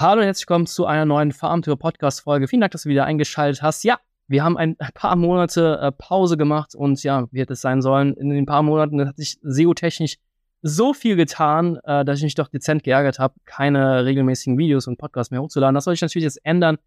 Hallo und herzlich willkommen zu einer neuen Farmtour-Podcast-Folge. Vielen Dank, dass du wieder eingeschaltet hast. Ja, wir haben ein paar Monate äh, Pause gemacht und ja, wie hätte es sein sollen, in den paar Monaten hat sich SEO-technisch so viel getan, äh, dass ich mich doch dezent geärgert habe, keine regelmäßigen Videos und Podcasts mehr hochzuladen. Das soll ich natürlich jetzt ändern.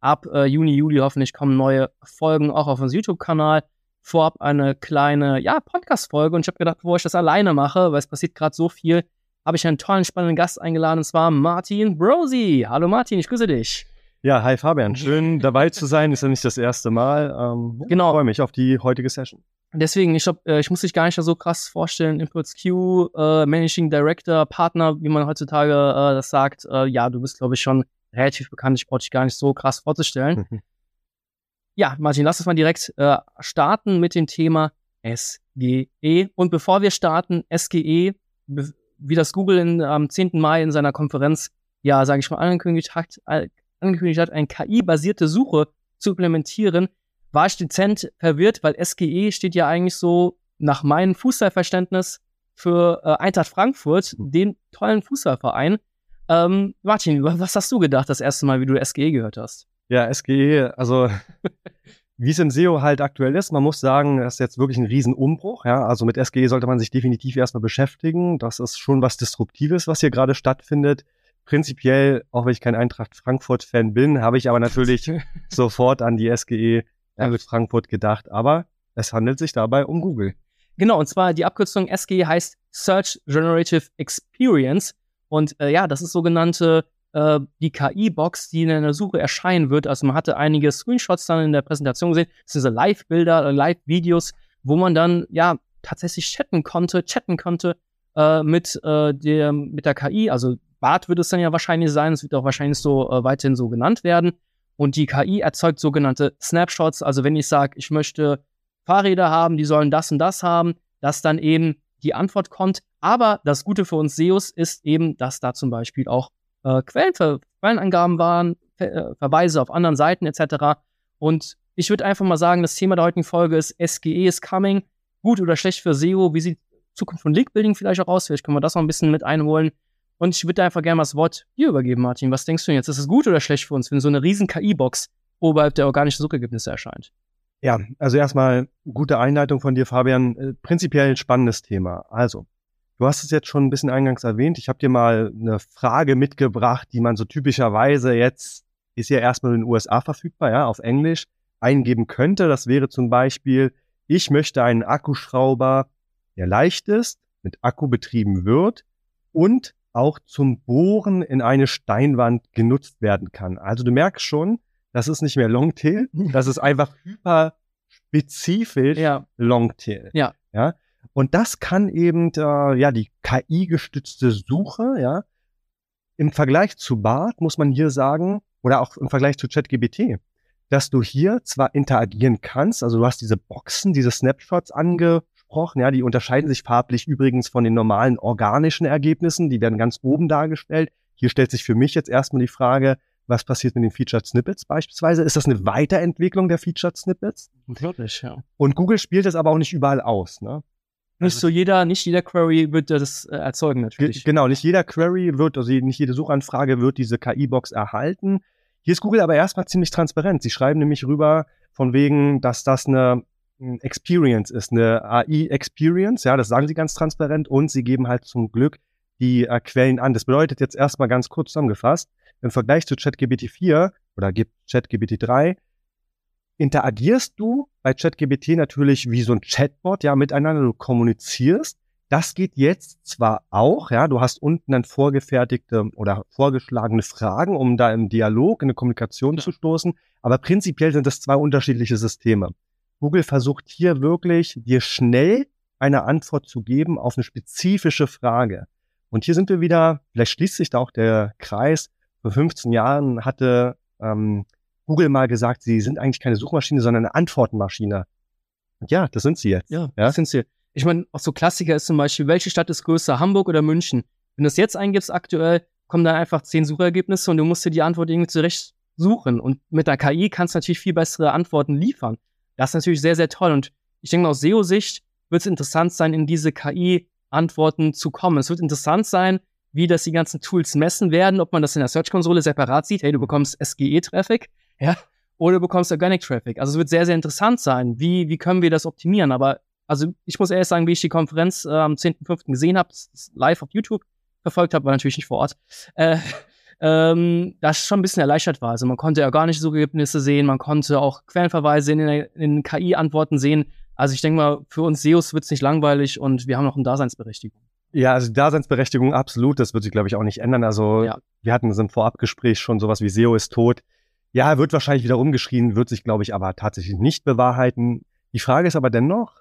Ab äh, Juni, Juli hoffentlich kommen neue Folgen auch auf unserem YouTube-Kanal. Vorab eine kleine, ja, Podcast-Folge und ich habe gedacht, bevor ich das alleine mache, weil es passiert gerade so viel, habe ich einen tollen, spannenden Gast eingeladen, und zwar Martin Brosi. Hallo Martin, ich grüße dich. Ja, hi Fabian, schön dabei zu sein. Ist ja nicht das erste Mal. Ähm, genau. Ich freue mich auf die heutige Session. Deswegen, ich glaube, äh, ich muss dich gar nicht so krass vorstellen. Impulse Q, äh, Managing Director, Partner, wie man heutzutage äh, das sagt. Äh, ja, du bist, glaube ich, schon relativ bekannt. Ich brauche dich gar nicht so krass vorzustellen. ja, Martin, lass uns mal direkt äh, starten mit dem Thema SGE. Und bevor wir starten, SGE, wie das Google in, am 10. Mai in seiner Konferenz ja, sage ich mal, angekündigt hat, angekündigt hat, eine KI-basierte Suche zu implementieren, war ich dezent verwirrt, weil SGE steht ja eigentlich so nach meinem Fußballverständnis für äh, Eintracht Frankfurt, den tollen Fußballverein. Ähm, Martin, was hast du gedacht das erste Mal, wie du SGE gehört hast? Ja, SGE, also wie es im SEO halt aktuell ist, man muss sagen, das ist jetzt wirklich ein Riesenumbruch. Ja? Also mit SGE sollte man sich definitiv erstmal beschäftigen. Das ist schon was Disruptives, was hier gerade stattfindet. Prinzipiell, auch wenn ich kein Eintracht Frankfurt-Fan bin, habe ich aber natürlich sofort an die SGE ja. Frankfurt gedacht. Aber es handelt sich dabei um Google. Genau, und zwar die Abkürzung SGE heißt Search Generative Experience. Und äh, ja, das ist sogenannte äh, die KI-Box, die in der Suche erscheinen wird. Also man hatte einige Screenshots dann in der Präsentation gesehen. Das sind so Live-Bilder, äh, Live-Videos, wo man dann ja tatsächlich chatten konnte, chatten konnte äh, mit, äh, der, mit der KI. Also BART wird es dann ja wahrscheinlich sein. Es wird auch wahrscheinlich so äh, weiterhin so genannt werden. Und die KI erzeugt sogenannte Snapshots. Also wenn ich sage, ich möchte Fahrräder haben, die sollen das und das haben, dass dann eben die Antwort kommt. Aber das Gute für uns SEOs ist eben, dass da zum Beispiel auch äh, Quellen, Quellenangaben waren, äh, Verweise auf anderen Seiten etc. Und ich würde einfach mal sagen, das Thema der heutigen Folge ist SGE is coming. Gut oder schlecht für SEO? Wie sieht Zukunft von Link-Building vielleicht auch aus? Vielleicht können wir das noch ein bisschen mit einholen. Und ich würde einfach gerne mal das Wort dir übergeben, Martin. Was denkst du denn jetzt? Ist es gut oder schlecht für uns, wenn so eine riesen KI-Box oberhalb der organischen Suchergebnisse erscheint? Ja, also erstmal gute Einleitung von dir, Fabian. Äh, prinzipiell ein spannendes Thema. Also, Du hast es jetzt schon ein bisschen eingangs erwähnt. Ich habe dir mal eine Frage mitgebracht, die man so typischerweise jetzt ist ja erstmal in den USA verfügbar, ja, auf Englisch eingeben könnte. Das wäre zum Beispiel, ich möchte einen Akkuschrauber, der leicht ist, mit Akku betrieben wird und auch zum Bohren in eine Steinwand genutzt werden kann. Also du merkst schon, das ist nicht mehr Longtail, das ist einfach hyper spezifisch ja. Longtail. Ja. ja. Und das kann eben äh, ja die KI-gestützte Suche, ja. Im Vergleich zu BART muss man hier sagen, oder auch im Vergleich zu ChatGBT, dass du hier zwar interagieren kannst, also du hast diese Boxen, diese Snapshots angesprochen, ja, die unterscheiden sich farblich übrigens von den normalen organischen Ergebnissen, die werden ganz oben dargestellt. Hier stellt sich für mich jetzt erstmal die Frage, was passiert mit den Featured Snippets beispielsweise? Ist das eine Weiterentwicklung der Featured Snippets? Wirklich, ja. Und Google spielt das aber auch nicht überall aus. Ne? Nicht also, so jeder, nicht jeder Query wird das äh, erzeugen natürlich. Genau, nicht jeder Query wird, also nicht jede Suchanfrage wird diese KI-Box erhalten. Hier ist Google aber erstmal ziemlich transparent. Sie schreiben nämlich rüber von wegen, dass das eine hm, Experience ist, eine AI-Experience, ja, das sagen sie ganz transparent und sie geben halt zum Glück die äh, Quellen an. Das bedeutet jetzt erstmal ganz kurz zusammengefasst, im Vergleich zu ChatGPT 4 oder ChatGPT 3 interagierst du bei ChatGPT natürlich wie so ein Chatbot, ja, miteinander, du kommunizierst. Das geht jetzt zwar auch, ja, du hast unten dann vorgefertigte oder vorgeschlagene Fragen, um da im Dialog, in eine Kommunikation ja. zu stoßen, aber prinzipiell sind das zwei unterschiedliche Systeme. Google versucht hier wirklich, dir schnell eine Antwort zu geben auf eine spezifische Frage. Und hier sind wir wieder, vielleicht schließt sich da auch der Kreis. Vor 15 Jahren hatte ähm, Google mal gesagt, sie sind eigentlich keine Suchmaschine, sondern eine Antwortenmaschine. Und ja, das sind sie jetzt. Ja, ja? das sind sie. Ich meine, auch so Klassiker ist zum Beispiel, welche Stadt ist größer, Hamburg oder München? Wenn du es jetzt eingibst aktuell, kommen da einfach zehn Suchergebnisse und du musst dir die Antwort irgendwie zurecht suchen. Und mit der KI kannst du natürlich viel bessere Antworten liefern. Das ist natürlich sehr, sehr toll. Und ich denke, aus SEO-Sicht wird es interessant sein, in diese KI-Antworten zu kommen. Es wird interessant sein, wie das die ganzen Tools messen werden, ob man das in der Search-Konsole separat sieht. Hey, du bekommst SGE-Traffic, ja, oder du bekommst Organic Traffic. Also es wird sehr, sehr interessant sein. Wie, wie können wir das optimieren? Aber also ich muss ehrlich sagen, wie ich die Konferenz äh, am 10.5. gesehen habe, live auf YouTube verfolgt habe, war natürlich nicht vor Ort, äh, ähm, das schon ein bisschen erleichtert war. Also man konnte ja gar nicht so Ergebnisse sehen, man konnte auch Quellenverweise in, in KI-Antworten sehen. Also ich denke mal, für uns SEOs wird es nicht langweilig und wir haben noch eine Daseinsberechtigung. Ja, also Daseinsberechtigung absolut, das wird sich, glaube ich, auch nicht ändern. Also ja. wir hatten es im Vorabgespräch schon sowas wie SEO ist tot. Ja, er wird wahrscheinlich wieder umgeschrien, wird sich, glaube ich, aber tatsächlich nicht bewahrheiten. Die Frage ist aber dennoch,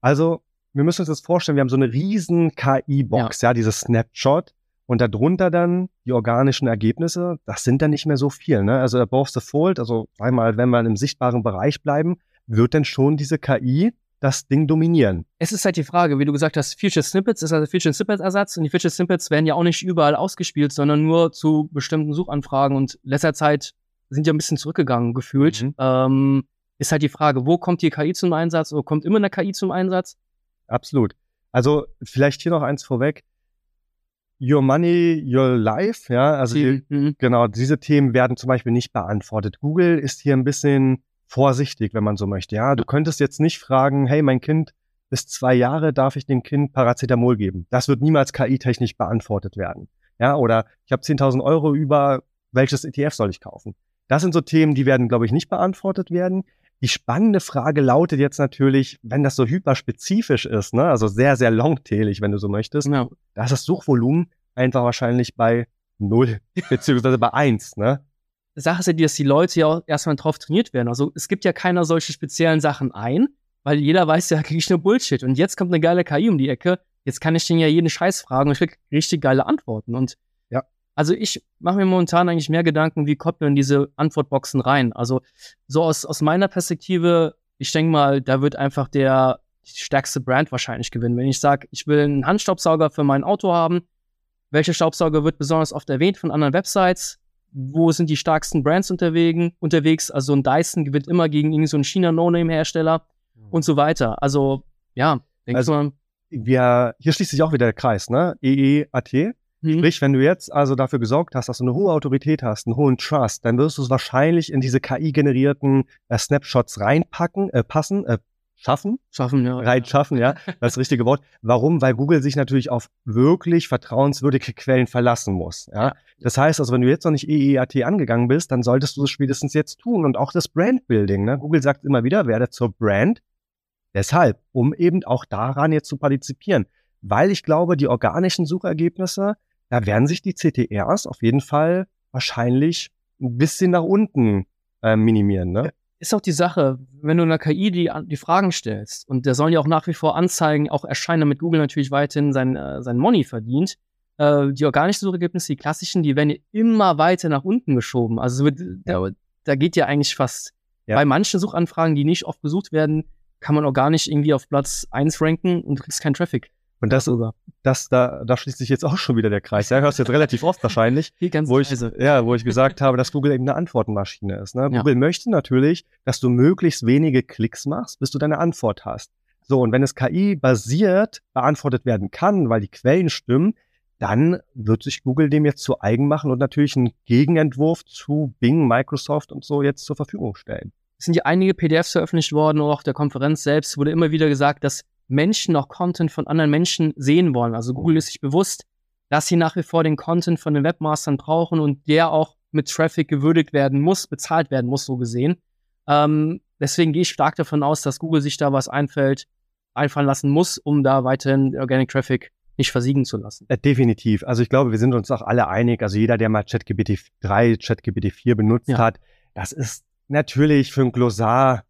also wir müssen uns das vorstellen, wir haben so eine riesen KI-Box, ja. ja, dieses Snapshot und darunter dann die organischen Ergebnisse, das sind dann nicht mehr so viel. Ne? Also above the fold, also einmal, wenn wir im sichtbaren Bereich bleiben, wird dann schon diese KI das Ding dominieren. Es ist halt die Frage, wie du gesagt hast, Feature Snippets ist also Feature Snippets Ersatz und die Feature Snippets werden ja auch nicht überall ausgespielt, sondern nur zu bestimmten Suchanfragen und letzter Zeit sind ja ein bisschen zurückgegangen gefühlt. Mhm. Ähm, ist halt die Frage, wo kommt die KI zum Einsatz oder kommt immer eine KI zum Einsatz? Absolut. Also vielleicht hier noch eins vorweg. Your Money, Your Life, ja, also die, mhm. genau, diese Themen werden zum Beispiel nicht beantwortet. Google ist hier ein bisschen vorsichtig, wenn man so möchte. Ja, du könntest jetzt nicht fragen, hey, mein Kind bis zwei Jahre darf ich dem Kind Paracetamol geben. Das wird niemals KI-technisch beantwortet werden. Ja, oder ich habe 10.000 Euro über, welches ETF soll ich kaufen? Das sind so Themen, die werden, glaube ich, nicht beantwortet werden. Die spannende Frage lautet jetzt natürlich, wenn das so hyperspezifisch ist, ne, also sehr, sehr longtailig, wenn du so möchtest, ja. da ist das Suchvolumen einfach wahrscheinlich bei null, beziehungsweise bei eins, ne? Sache ist ja dass die Leute ja auch erstmal drauf trainiert werden. Also es gibt ja keiner solche speziellen Sachen ein, weil jeder weiß ja, kriege ich nur Bullshit. Und jetzt kommt eine geile KI um die Ecke. Jetzt kann ich den ja jeden Scheiß fragen und ich krieg richtig geile Antworten. Und also ich mache mir momentan eigentlich mehr Gedanken, wie kommt man in diese Antwortboxen rein. Also so aus, aus meiner Perspektive, ich denke mal, da wird einfach der stärkste Brand wahrscheinlich gewinnen. Wenn ich sage, ich will einen Handstaubsauger für mein Auto haben, welcher Staubsauger wird besonders oft erwähnt von anderen Websites? Wo sind die stärksten Brands unterwegs? Also ein Dyson gewinnt immer gegen irgendeinen so China-No-Name-Hersteller mhm. und so weiter. Also ja, denkst also, du wir, hier schließt sich auch wieder der Kreis, ne? EEAT Mhm. Sprich, wenn du jetzt also dafür gesorgt hast, dass du eine hohe Autorität hast, einen hohen Trust, dann wirst du es wahrscheinlich in diese KI-generierten äh, Snapshots reinpacken, äh, passen, äh, schaffen. Schaffen, ja. Rein schaffen, ja. Das richtige Wort. Warum? Weil Google sich natürlich auf wirklich vertrauenswürdige Quellen verlassen muss. Ja. Das heißt also, wenn du jetzt noch nicht EEAT angegangen bist, dann solltest du es spätestens jetzt tun. Und auch das Brandbuilding. Ne? Google sagt immer wieder, werde zur Brand. Deshalb, um eben auch daran jetzt zu partizipieren. Weil ich glaube, die organischen Suchergebnisse da werden sich die CTRs auf jeden Fall wahrscheinlich ein bisschen nach unten äh, minimieren. Ne? Ist auch die Sache, wenn du einer KI die, die Fragen stellst und der soll ja auch nach wie vor Anzeigen auch erscheinen, damit Google natürlich weiterhin sein, äh, sein Money verdient. Äh, die organischen Suchergebnisse, die klassischen, die werden ja immer weiter nach unten geschoben. Also wird, da, da geht ja eigentlich fast ja. bei manchen Suchanfragen, die nicht oft besucht werden, kann man nicht irgendwie auf Platz eins ranken und du kriegst keinen Traffic. Und das, das da, da schließt sich jetzt auch schon wieder der Kreis. Ja, hörst du jetzt relativ oft wahrscheinlich, wo ich, ja, wo ich gesagt habe, dass Google eben eine Antwortenmaschine ist. Ne? Ja. Google möchte natürlich, dass du möglichst wenige Klicks machst, bis du deine Antwort hast. So, und wenn es KI-basiert beantwortet werden kann, weil die Quellen stimmen, dann wird sich Google dem jetzt zu eigen machen und natürlich einen Gegenentwurf zu Bing, Microsoft und so jetzt zur Verfügung stellen. Es sind ja einige PDFs veröffentlicht worden, auch der Konferenz selbst wurde immer wieder gesagt, dass Menschen noch Content von anderen Menschen sehen wollen. Also Google ist sich bewusst, dass sie nach wie vor den Content von den Webmastern brauchen und der auch mit Traffic gewürdigt werden muss, bezahlt werden muss, so gesehen. Ähm, deswegen gehe ich stark davon aus, dass Google sich da was einfällt, einfallen lassen muss, um da weiterhin Organic Traffic nicht versiegen zu lassen. Äh, definitiv. Also ich glaube, wir sind uns auch alle einig. Also jeder, der mal ChatGPT 3, ChatGPT 4 benutzt ja. hat, das ist natürlich für ein Glossar,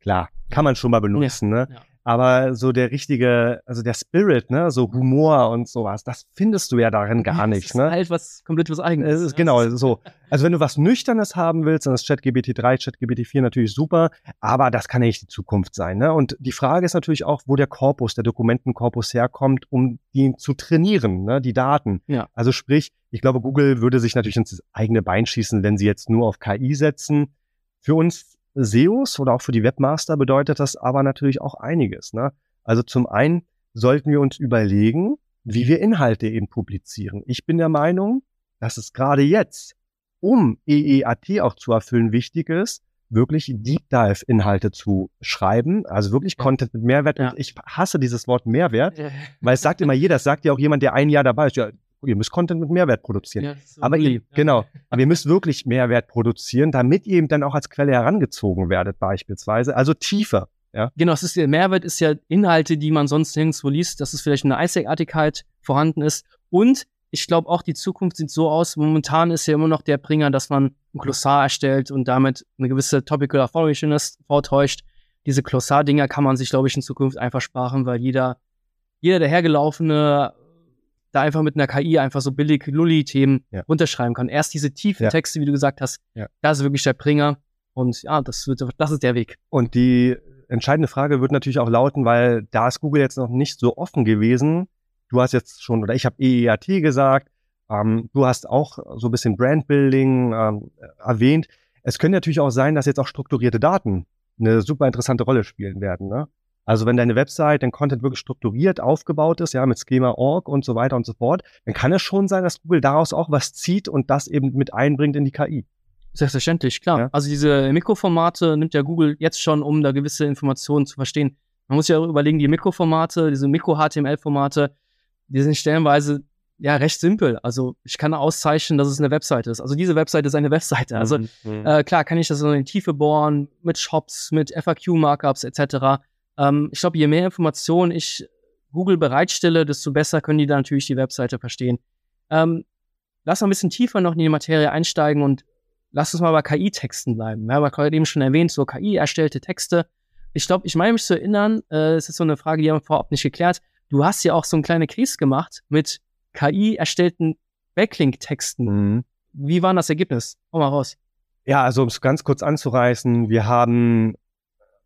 klar, kann man schon mal benutzen. Ja. Ne? Ja. Aber so der richtige, also der Spirit, ne, so Humor und sowas, das findest du ja darin gar nicht. Das ist ne? halt was komplett was eigenes. Es ist ja, genau so. Also wenn du was Nüchternes haben willst, dann ist ChatGPT 3, ChatGPT 4 natürlich super, aber das kann ja nicht die Zukunft sein. Ne? Und die Frage ist natürlich auch, wo der Korpus, der Dokumentenkorpus herkommt, um ihn zu trainieren, ne? die Daten. Ja. Also sprich, ich glaube, Google würde sich natürlich ins eigene Bein schießen, wenn sie jetzt nur auf KI setzen. Für uns SEOs oder auch für die Webmaster bedeutet das aber natürlich auch einiges. Ne? Also zum einen sollten wir uns überlegen, wie wir Inhalte eben publizieren. Ich bin der Meinung, dass es gerade jetzt, um EEAT auch zu erfüllen, wichtig ist, wirklich Deep Dive Inhalte zu schreiben, also wirklich. Content mit Mehrwert. Ja. Ich hasse dieses Wort Mehrwert, ja. weil es sagt immer jeder, es sagt ja auch jemand, der ein Jahr dabei ist, ja, ihr müsst Content mit Mehrwert produzieren. So aber ihr, genau, aber ihr müsst wirklich Mehrwert produzieren, damit ihr eben dann auch als Quelle herangezogen werdet beispielsweise, also tiefer. Ja. Genau, es ist der Mehrwert ist ja Inhalte, die man sonst nirgendwo liest, dass es vielleicht eine Einzigartigkeit vorhanden ist und ich glaube auch, die Zukunft sieht so aus. Momentan ist ja immer noch der Bringer, dass man ein Glossar erstellt und damit eine gewisse Topical Authority vortäuscht. Diese Glossar-Dinger kann man sich, glaube ich, in Zukunft einfach sparen, weil jeder, jeder der Hergelaufene da einfach mit einer KI einfach so billig Lulli-Themen ja. runterschreiben kann. Erst diese tiefen ja. Texte, wie du gesagt hast, ja. das ist wirklich der Bringer. Und ja, das, wird, das ist der Weg. Und die entscheidende Frage wird natürlich auch lauten, weil da ist Google jetzt noch nicht so offen gewesen, Du hast jetzt schon, oder ich habe EEAT gesagt, ähm, du hast auch so ein bisschen Brandbuilding ähm, erwähnt. Es können natürlich auch sein, dass jetzt auch strukturierte Daten eine super interessante Rolle spielen werden. Ne? Also wenn deine Website, dein Content wirklich strukturiert aufgebaut ist, ja, mit Schema.org und so weiter und so fort, dann kann es schon sein, dass Google daraus auch was zieht und das eben mit einbringt in die KI. Selbstverständlich, klar. Ja. Also diese Mikroformate nimmt ja Google jetzt schon, um da gewisse Informationen zu verstehen. Man muss ja überlegen, die Mikroformate, diese Mikro-HTML-Formate, die sind stellenweise ja recht simpel. Also ich kann auszeichnen, dass es eine Webseite ist. Also diese Webseite ist eine Webseite. Also mhm. mhm. äh, klar kann ich das in die Tiefe bohren mit Shops, mit FAQ-Markups etc. Ähm, ich glaube, je mehr Informationen ich Google bereitstelle, desto besser können die dann natürlich die Webseite verstehen. Ähm, lass mal ein bisschen tiefer noch in die Materie einsteigen und lass uns mal bei KI-Texten bleiben. Ja, aber gerade eben schon erwähnt, so KI erstellte Texte. Ich glaube, ich meine mich zu erinnern, äh, es ist so eine Frage, die haben wir vorab nicht geklärt. Du hast ja auch so ein kleine Case gemacht mit KI erstellten Backlink-Texten. Mhm. Wie war das Ergebnis? Komm mal raus. Ja, also um es ganz kurz anzureißen, wir haben,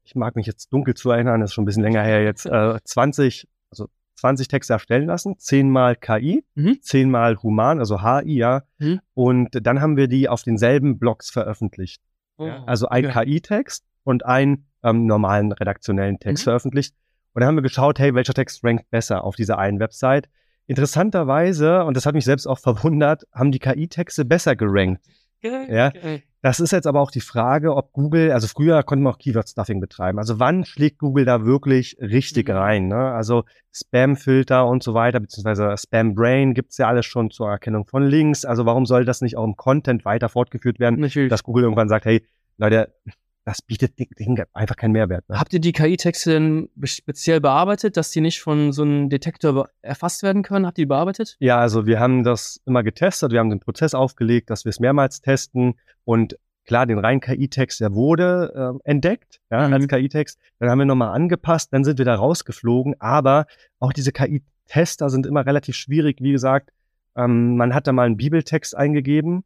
ich mag mich jetzt dunkel zu erinnern, das ist schon ein bisschen länger her jetzt, äh, 20, also 20 Texte erstellen lassen, zehnmal KI, mhm. zehnmal Human, also HI, ja. Mhm. Und dann haben wir die auf denselben Blogs veröffentlicht. Oh. Also ein okay. KI-Text und einen ähm, normalen redaktionellen Text mhm. veröffentlicht. Und dann haben wir geschaut, hey, welcher Text rankt besser auf dieser einen Website. Interessanterweise, und das hat mich selbst auch verwundert, haben die KI-Texte besser gerankt. Ja. Das ist jetzt aber auch die Frage, ob Google, also früher konnte man auch Keyword-Stuffing betreiben. Also wann schlägt Google da wirklich richtig mhm. rein? Ne? Also Spam-Filter und so weiter, beziehungsweise Spam-Brain gibt's ja alles schon zur Erkennung von Links. Also warum soll das nicht auch im Content weiter fortgeführt werden, Natürlich. dass Google irgendwann sagt, hey, Leute, das bietet einfach keinen Mehrwert. Ne? Habt ihr die KI-Texte denn speziell bearbeitet, dass die nicht von so einem Detektor erfasst werden können? Habt ihr die bearbeitet? Ja, also wir haben das immer getestet, wir haben den Prozess aufgelegt, dass wir es mehrmals testen und klar, den reinen KI-Text, der wurde äh, entdeckt ja, mhm. als KI-Text, dann haben wir nochmal angepasst, dann sind wir da rausgeflogen, aber auch diese KI-Tester sind immer relativ schwierig, wie gesagt, ähm, man hat da mal einen Bibeltext eingegeben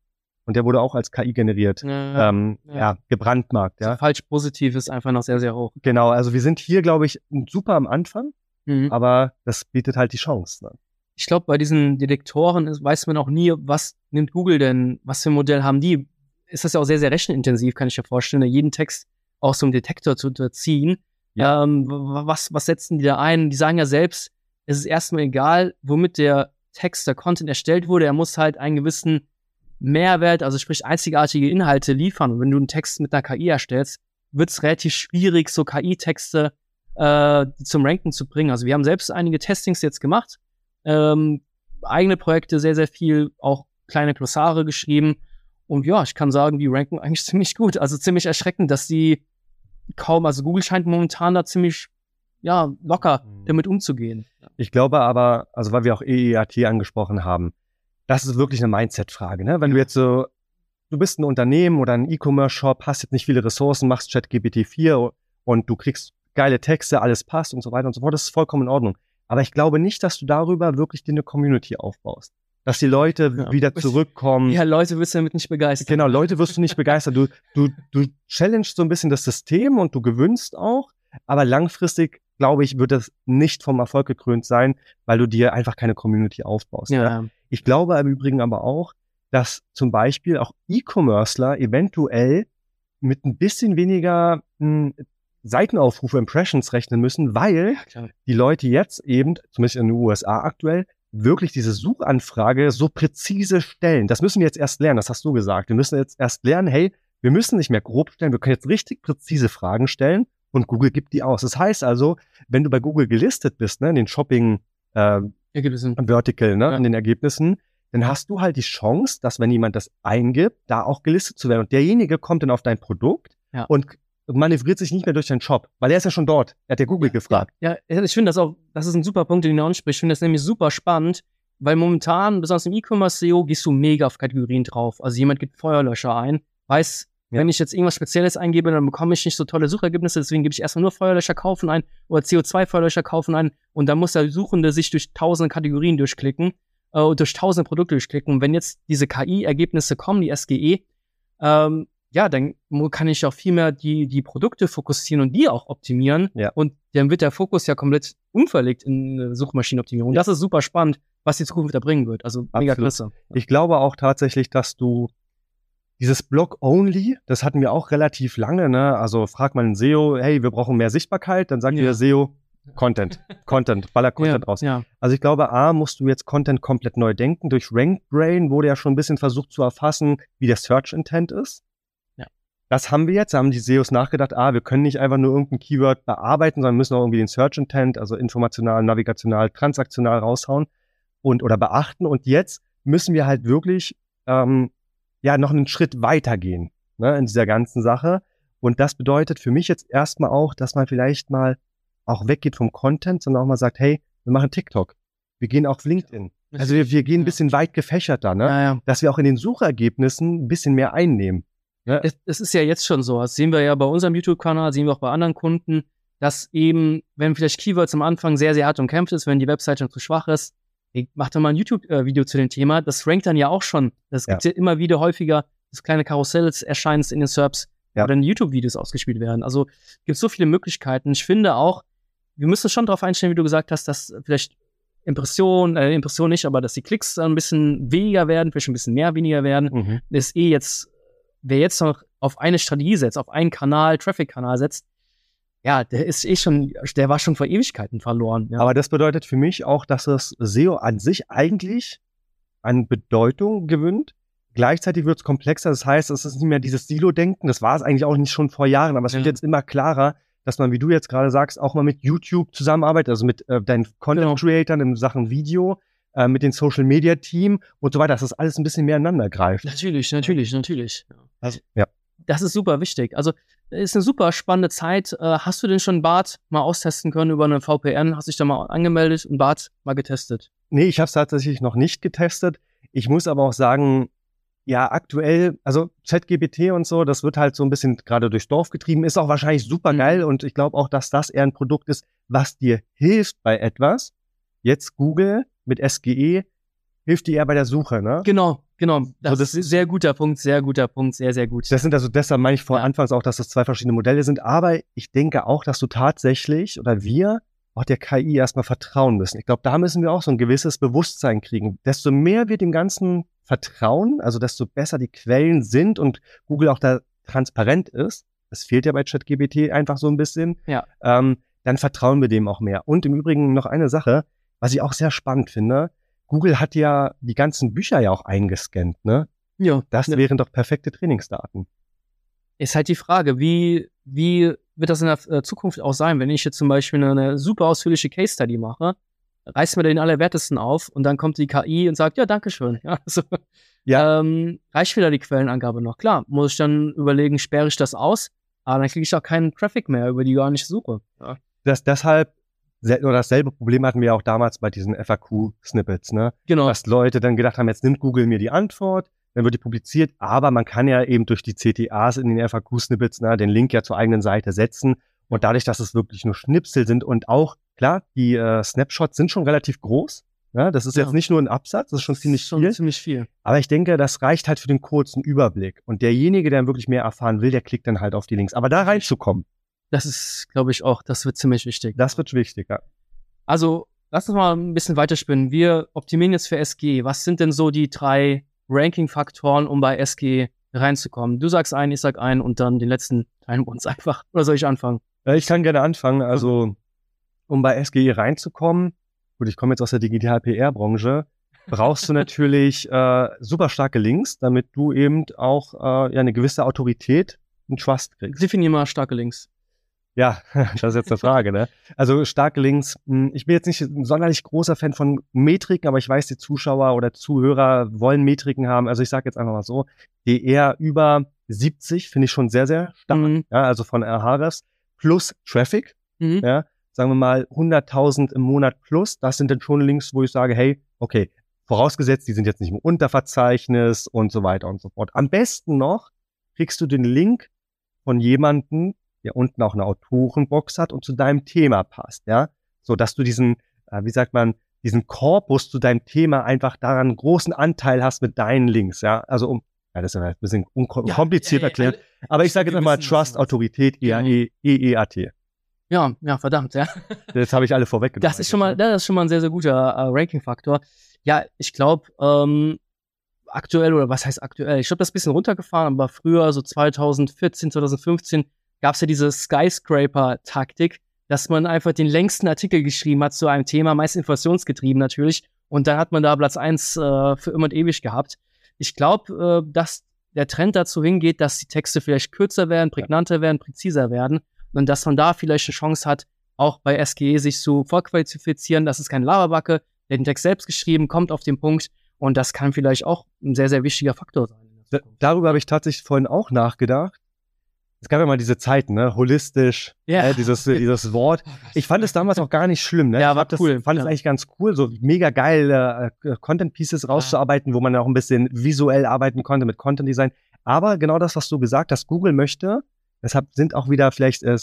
und der wurde auch als KI generiert, ja, ähm, ja. ja gebrandmarkt. Ja. Also falsch positiv ist einfach noch sehr, sehr hoch. Genau, also wir sind hier, glaube ich, super am Anfang, mhm. aber das bietet halt die Chance. Ne? Ich glaube, bei diesen Detektoren weiß man auch nie, was nimmt Google denn, was für ein Modell haben die. Ist das ja auch sehr, sehr rechenintensiv, kann ich mir vorstellen, jeden Text aus so einem Detektor zu unterziehen. Ja. Ähm, was, was setzen die da ein? Die sagen ja selbst, es ist erstmal egal, womit der Text, der Content erstellt wurde. Er muss halt einen gewissen Mehrwert, also sprich einzigartige Inhalte liefern. Und wenn du einen Text mit einer KI erstellst, wird es relativ schwierig, so KI-Texte äh, zum Ranken zu bringen. Also wir haben selbst einige Testings jetzt gemacht, ähm, eigene Projekte, sehr, sehr viel, auch kleine Glossare geschrieben. Und ja, ich kann sagen, die ranken eigentlich ziemlich gut. Also ziemlich erschreckend, dass die kaum, also Google scheint momentan da ziemlich ja, locker mhm. damit umzugehen. Ich glaube aber, also weil wir auch EEAT angesprochen haben, das ist wirklich eine Mindset-Frage. Ne? Wenn du jetzt so, du bist ein Unternehmen oder ein E-Commerce-Shop, hast jetzt nicht viele Ressourcen, machst ChatGPT 4 und du kriegst geile Texte, alles passt und so weiter und so fort, das ist vollkommen in Ordnung. Aber ich glaube nicht, dass du darüber wirklich dir eine Community aufbaust. Dass die Leute ja. wieder zurückkommen. Ja, Leute wirst du damit nicht begeistern. Genau, Leute wirst du nicht begeistern. Du, du, du challengest so ein bisschen das System und du gewünscht auch, aber langfristig glaube ich, wird das nicht vom Erfolg gekrönt sein, weil du dir einfach keine Community aufbaust. Ja. Ich glaube im Übrigen aber auch, dass zum Beispiel auch E-Commercer eventuell mit ein bisschen weniger mh, hm, Seitenaufrufe, Impressions rechnen müssen, weil ja, die Leute jetzt eben, zumindest in den USA aktuell, wirklich diese Suchanfrage so präzise stellen. Das müssen wir jetzt erst lernen, das hast du gesagt. Wir müssen jetzt erst lernen, hey, wir müssen nicht mehr grob stellen, wir können jetzt richtig präzise Fragen stellen und Google gibt die aus. Das heißt also, wenn du bei Google gelistet bist, ne, in den Shopping äh, Vertical, ne, ja. in den Ergebnissen, dann hast du halt die Chance, dass wenn jemand das eingibt, da auch gelistet zu werden. Und derjenige kommt dann auf dein Produkt ja. und manövriert sich nicht mehr durch deinen Shop, weil er ist ja schon dort. Er hat ja Google gefragt. Ja, ja ich finde das auch, das ist ein super Punkt, den du ansprichst. Ich finde das nämlich super spannend, weil momentan, besonders im E-Commerce-SEO, gehst du mega auf Kategorien drauf. Also jemand gibt Feuerlöscher ein, weiß, ja. wenn ich jetzt irgendwas Spezielles eingebe, dann bekomme ich nicht so tolle Suchergebnisse, deswegen gebe ich erstmal nur Feuerlöscher kaufen ein oder CO2-Feuerlöscher kaufen ein und dann muss der Suchende sich durch tausende Kategorien durchklicken äh, durch tausende Produkte durchklicken. Und wenn jetzt diese KI-Ergebnisse kommen, die SGE, ähm, ja, dann kann ich auch viel mehr die, die Produkte fokussieren und die auch optimieren. Ja. Und dann wird der Fokus ja komplett umverlegt in Suchmaschinenoptimierung. Ja. Das ist super spannend, was die Zukunft da bringen wird. Also mega klasse. Ich glaube auch tatsächlich, dass du dieses Blog-Only, das hatten wir auch relativ lange, ne? Also fragt man einen SEO, hey, wir brauchen mehr Sichtbarkeit, dann sagt ja. der SEO, Content, Content, baller Content ja, raus. Ja. Also ich glaube, A, musst du jetzt Content komplett neu denken. Durch Ranked Brain wurde ja schon ein bisschen versucht zu erfassen, wie der Search Intent ist. Ja. Das haben wir jetzt, da haben die SEOs nachgedacht, ah, wir können nicht einfach nur irgendein Keyword bearbeiten, sondern müssen auch irgendwie den Search Intent, also informational, navigational, transaktional raushauen und oder beachten. Und jetzt müssen wir halt wirklich ähm, ja noch einen Schritt weitergehen ne, in dieser ganzen Sache. Und das bedeutet für mich jetzt erstmal auch, dass man vielleicht mal auch weggeht vom Content, sondern auch mal sagt, hey, wir machen TikTok. Wir gehen auf LinkedIn. Also wir, wir gehen ein bisschen weit gefächerter, ne? Ja, ja. Dass wir auch in den Suchergebnissen ein bisschen mehr einnehmen. Ja? Es, es ist ja jetzt schon so. Das sehen wir ja bei unserem YouTube-Kanal, sehen wir auch bei anderen Kunden, dass eben, wenn vielleicht Keywords am Anfang sehr, sehr hart umkämpft ist, wenn die Webseite schon zu schwach ist, macht doch mal ein YouTube-Video zu dem Thema. Das rankt dann ja auch schon. Das gibt ja. ja immer wieder häufiger, dass kleine Karussells erscheinen in den SERPs ja. oder in YouTube-Videos ausgespielt werden. Also gibt es so viele Möglichkeiten. Ich finde auch, wir müssen schon darauf einstellen, wie du gesagt hast, dass vielleicht Impression, äh, Impression nicht, aber dass die Klicks ein bisschen weniger werden, vielleicht ein bisschen mehr weniger werden, mhm. ist eh jetzt, wer jetzt noch auf eine Strategie setzt, auf einen Kanal, Traffic-Kanal setzt, ja, der ist eh schon, der war schon vor Ewigkeiten verloren. Ja. Aber das bedeutet für mich auch, dass das SEO an sich eigentlich an Bedeutung gewinnt. Gleichzeitig wird es komplexer. Das heißt, es ist nicht mehr dieses Silo-Denken. Das war es eigentlich auch nicht schon vor Jahren, aber es ja. wird jetzt immer klarer, dass man, wie du jetzt gerade sagst, auch mal mit YouTube zusammenarbeitet, also mit äh, deinen Content-Creatern in Sachen Video, äh, mit den Social-Media-Team und so weiter, dass das alles ein bisschen mehr ineinander greift. Natürlich, natürlich, natürlich. Also, ja. Das ist super wichtig. Also ist eine super spannende Zeit. Äh, hast du denn schon Bart mal austesten können über einen VPN? Hast dich da mal angemeldet und Bart mal getestet? Nee, ich habe es tatsächlich noch nicht getestet. Ich muss aber auch sagen, ja, aktuell, also ZGBT und so, das wird halt so ein bisschen gerade durchs Dorf getrieben, ist auch wahrscheinlich super geil mhm. und ich glaube auch, dass das eher ein Produkt ist, was dir hilft bei etwas. Jetzt Google mit SGE hilft dir eher bei der Suche, ne? Genau, genau. Das, so, das ist sehr guter Punkt, sehr guter Punkt, sehr, sehr gut. Das sind also, deshalb meine ich vor. Anfangs auch, dass das zwei verschiedene Modelle sind, aber ich denke auch, dass du tatsächlich oder wir auch der KI erstmal vertrauen müssen. Ich glaube, da müssen wir auch so ein gewisses Bewusstsein kriegen. Desto mehr wir dem Ganzen vertrauen, also desto besser die Quellen sind und Google auch da transparent ist, das fehlt ja bei ChatGBT einfach so ein bisschen, ja. ähm, dann vertrauen wir dem auch mehr. Und im Übrigen noch eine Sache, was ich auch sehr spannend finde, Google hat ja die ganzen Bücher ja auch eingescannt, ne? Ja. Das ja. wären doch perfekte Trainingsdaten. Ist halt die Frage, wie, wie wird das in der äh, Zukunft auch sein, wenn ich jetzt zum Beispiel eine super ausführliche Case Study mache reißt mir den Allerwertesten auf und dann kommt die KI und sagt, ja, danke schön. Ja, so. ja. Ähm, reicht wieder die Quellenangabe noch. Klar, muss ich dann überlegen, sperre ich das aus, aber dann kriege ich auch keinen Traffic mehr, über die gar nicht suche. Ja. Das, deshalb, oder dasselbe Problem hatten wir auch damals bei diesen FAQ-Snippets, ne? Genau. Dass Leute dann gedacht haben, jetzt nimmt Google mir die Antwort, dann wird die publiziert, aber man kann ja eben durch die CTAs in den FAQ-Snippets ne, den Link ja zur eigenen Seite setzen und dadurch, dass es wirklich nur Schnipsel sind und auch Klar, die äh, Snapshots sind schon relativ groß. Ja, das ist ja. jetzt nicht nur ein Absatz, das ist schon ziemlich schon viel. ziemlich viel. Aber ich denke, das reicht halt für den kurzen Überblick. Und derjenige, der wirklich mehr erfahren will, der klickt dann halt auf die Links. Aber da reinzukommen. Das ist, glaube ich, auch, das wird ziemlich wichtig. Das wird wichtig, ja. Also, lass uns mal ein bisschen weiterspinnen. Wir optimieren jetzt für SG. Was sind denn so die drei Ranking-Faktoren, um bei SG reinzukommen? Du sagst einen, ich sag einen und dann den letzten teilen wir uns einfach. Oder soll ich anfangen? Ja, ich kann gerne anfangen. Also, um bei SGE reinzukommen, gut, ich komme jetzt aus der Digital-PR-Branche, brauchst du natürlich äh, super starke Links, damit du eben auch äh, ja, eine gewisse Autorität und Trust kriegst. Definier mal starke Links. Ja, das ist jetzt eine Frage, ne? Also starke Links. Hm, ich bin jetzt nicht ein sonderlich großer Fan von Metriken, aber ich weiß, die Zuschauer oder Zuhörer wollen Metriken haben. Also ich sage jetzt einfach mal so, die eher über 70 finde ich schon sehr, sehr stark. Mhm. Ja, also von Ahrefs plus Traffic. Mhm. Ja, sagen wir mal 100.000 im Monat plus. Das sind dann schon Links, wo ich sage, hey, okay, vorausgesetzt, die sind jetzt nicht im Unterverzeichnis und so weiter und so fort. Am besten noch kriegst du den Link von jemanden, der unten auch eine Autorenbox hat und zu deinem Thema passt, ja, so dass du diesen, äh, wie sagt man, diesen Korpus zu deinem Thema einfach daran einen großen Anteil hast mit deinen Links, ja, also um, ja, das ist ein bisschen unkompliziert ja, ja, erklärt, aber ich sage jetzt einmal Trust, Autorität, EAE, EEAT. Ja, ja, verdammt, ja. Das habe ich alle vorweggenommen. Das ist schon mal, das ist schon mal ein sehr, sehr guter äh, Ranking-Faktor. Ja, ich glaube, ähm, aktuell, oder was heißt aktuell? Ich glaube, das ein bisschen runtergefahren, aber früher, so 2014, 2015, gab es ja diese Skyscraper-Taktik, dass man einfach den längsten Artikel geschrieben hat zu einem Thema, meist inflationsgetrieben natürlich. Und dann hat man da Platz eins äh, für immer und ewig gehabt. Ich glaube, äh, dass der Trend dazu hingeht, dass die Texte vielleicht kürzer werden, prägnanter werden, präziser werden und dass man da vielleicht eine Chance hat, auch bei SGE sich zu vorqualifizieren. Das ist keine Laberbacke, der den Text selbst geschrieben, kommt auf den Punkt und das kann vielleicht auch ein sehr, sehr wichtiger Faktor sein. darüber habe ich tatsächlich vorhin auch nachgedacht. Es gab ja mal diese Zeiten, ne? Holistisch, ja. äh, dieses, dieses Wort. Oh, ich fand es damals auch gar nicht schlimm, ne? Ja, war das, cool. fand es eigentlich ganz cool, so mega geil äh, Content Pieces rauszuarbeiten, wo man auch ein bisschen visuell arbeiten konnte mit Content Design. Aber genau das, was du gesagt hast, Google möchte, deshalb sind auch wieder vielleicht äh,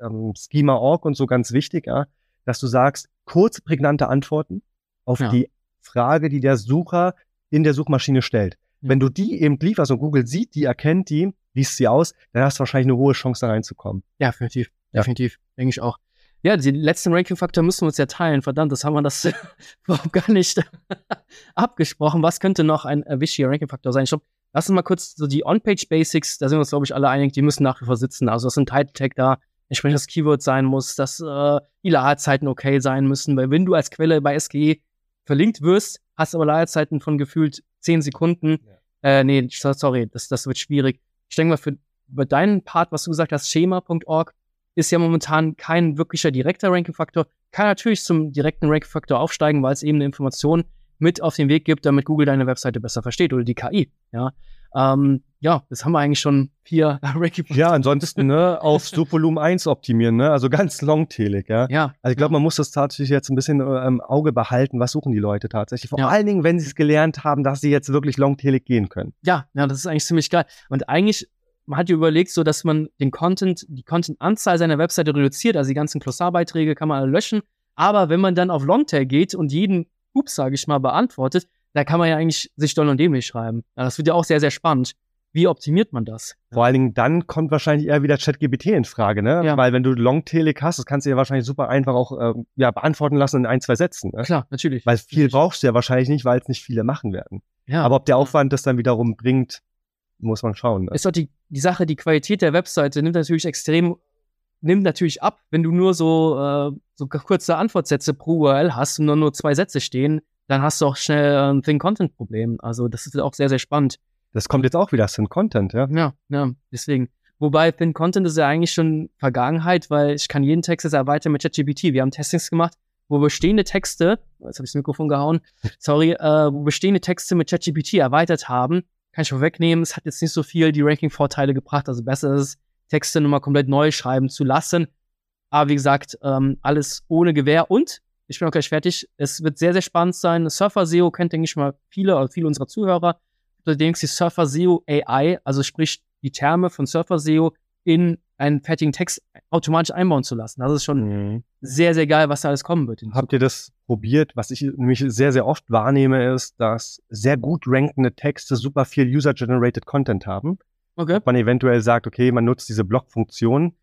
ähm, Schema.org und so ganz wichtig, ja, dass du sagst, kurze, prägnante Antworten, auf ja. die Frage, die der Sucher in der Suchmaschine stellt. Wenn du die eben lieferst und Google sieht, die erkennt die, liest sie aus, dann hast du wahrscheinlich eine hohe Chance, da reinzukommen. Ja, definitiv. Definitiv. Denke ich auch. Ja, die letzten Ranking-Faktor müssen wir uns ja teilen. Verdammt, das haben wir das überhaupt gar nicht abgesprochen. Was könnte noch ein äh, wichtiger Ranking-Faktor sein? Ich glaube, lass uns mal kurz so die On-Page-Basics, da sind wir uns, glaube ich, alle einig, die müssen nach wie vor sitzen. Also, dass ein Title-Tag da entsprechendes Keyword sein muss, dass äh, die Ladezeiten okay sein müssen, weil wenn du als Quelle bei SGE verlinkt wirst, hast aber Ladezeiten von gefühlt 10 Sekunden. Ja. Äh, nee, sorry, das, das wird schwierig. Ich denke mal, für über deinen Part, was du gesagt hast, schema.org, ist ja momentan kein wirklicher direkter Ranking-Faktor. Kann natürlich zum direkten Ranking-Faktor aufsteigen, weil es eben eine Information mit auf den Weg gibt, damit Google deine Webseite besser versteht oder die KI. Ja, ähm, ja, das haben wir eigentlich schon vier Ranking Ja, ansonsten ne, auf Suchvolumen 1 optimieren, ne? also ganz longtailig. Ja. ja. Also ich glaube, man muss das tatsächlich jetzt ein bisschen äh, im Auge behalten, was suchen die Leute tatsächlich. Vor ja. allen Dingen, wenn sie es gelernt haben, dass sie jetzt wirklich longtailig gehen können. Ja, ja, das ist eigentlich ziemlich geil. Und eigentlich man hat ja überlegt, so dass man den Content, die Content-Anzahl seiner Webseite reduziert, also die ganzen Glossarbeiträge kann man alle löschen. Aber wenn man dann auf Longtail geht und jeden Ups, sage ich mal, beantwortet, da kann man ja eigentlich sich doll und dämlich schreiben. Ja, das wird ja auch sehr, sehr spannend. Wie optimiert man das? Vor allen Dingen dann kommt wahrscheinlich eher wieder ChatGPT in Frage, ne? Ja. Weil wenn du Longtailig hast, das kannst du ja wahrscheinlich super einfach auch äh, ja, beantworten lassen in ein, zwei Sätzen. Ne? Klar, natürlich. Weil viel natürlich. brauchst du ja wahrscheinlich nicht, weil es nicht viele machen werden. Ja. Aber ob der Aufwand das dann wiederum bringt, muss man schauen. Ne? Ist doch die, die Sache, die Qualität der Webseite nimmt natürlich extrem, nimmt natürlich ab, wenn du nur so, äh, so kurze Antwortsätze pro URL hast und nur, nur zwei Sätze stehen, dann hast du auch schnell ein Thin-Content-Problem. Also das ist auch sehr, sehr spannend. Das kommt jetzt auch wieder, Thin-Content, ja? Ja, ja, deswegen. Wobei Thin-Content ist ja eigentlich schon Vergangenheit, weil ich kann jeden Text jetzt erweitern mit ChatGPT. Wir haben Testings gemacht, wo bestehende Texte, jetzt habe ich das Mikrofon gehauen, sorry, äh, wo bestehende Texte mit ChatGPT erweitert haben, kann ich vorwegnehmen, es hat jetzt nicht so viel die Ranking-Vorteile gebracht, also besser ist es, Texte nochmal komplett neu schreiben zu lassen. Aber wie gesagt, ähm, alles ohne Gewähr und ich bin auch gleich fertig. Es wird sehr, sehr spannend sein. Surfer SEO kennt, denke ich mal, viele oder viele unserer Zuhörer. Denkst die Surfer SEO AI, also sprich die Terme von Surfer SEO in einen fertigen Text automatisch einbauen zu lassen. Das ist schon mhm. sehr, sehr geil, was da alles kommen wird. Habt ihr das probiert? Was ich nämlich sehr, sehr oft wahrnehme, ist, dass sehr gut rankende Texte super viel User-Generated Content haben. Okay. man eventuell sagt, okay, man nutzt diese Blog-Funktion,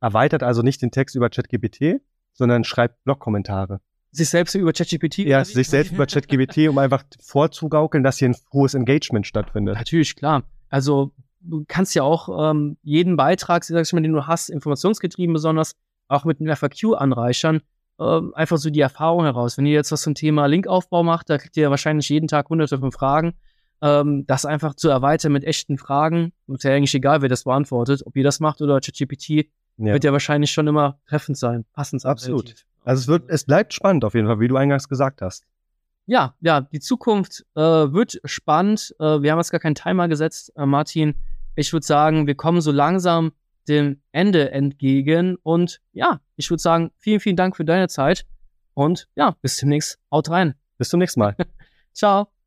erweitert also nicht den Text über ChatGPT, sondern schreibt Blog-Kommentare sich selbst über ChatGPT? Ja, sich selbst über ChatGPT, um einfach vorzugaukeln, dass hier ein hohes Engagement stattfindet. Natürlich, klar. Also du kannst ja auch ähm, jeden Beitrag, sag ich mal, den du hast, informationsgetrieben besonders, auch mit einem FAQ anreichern. ähm, einfach so die Erfahrung heraus. Wenn ihr jetzt was zum Thema Linkaufbau macht, da kriegt ihr wahrscheinlich jeden Tag hunderte von Fragen. Ähm, das einfach zu erweitern mit echten Fragen, ist ja eigentlich egal, wer das beantwortet, ob ihr das macht oder ChatGPT, ja. wird ja wahrscheinlich schon immer treffend sein, passend. Absolut. Also es wird, es bleibt spannend auf jeden Fall, wie du eingangs gesagt hast. Ja, ja, die Zukunft äh, wird spannend. Äh, wir haben jetzt gar keinen Timer gesetzt, äh, Martin. Ich würde sagen, wir kommen so langsam dem Ende entgegen. Und ja, ich würde sagen, vielen, vielen Dank für deine Zeit. Und ja, bis demnächst. Haut rein. Bis zum nächsten Mal. Ciao.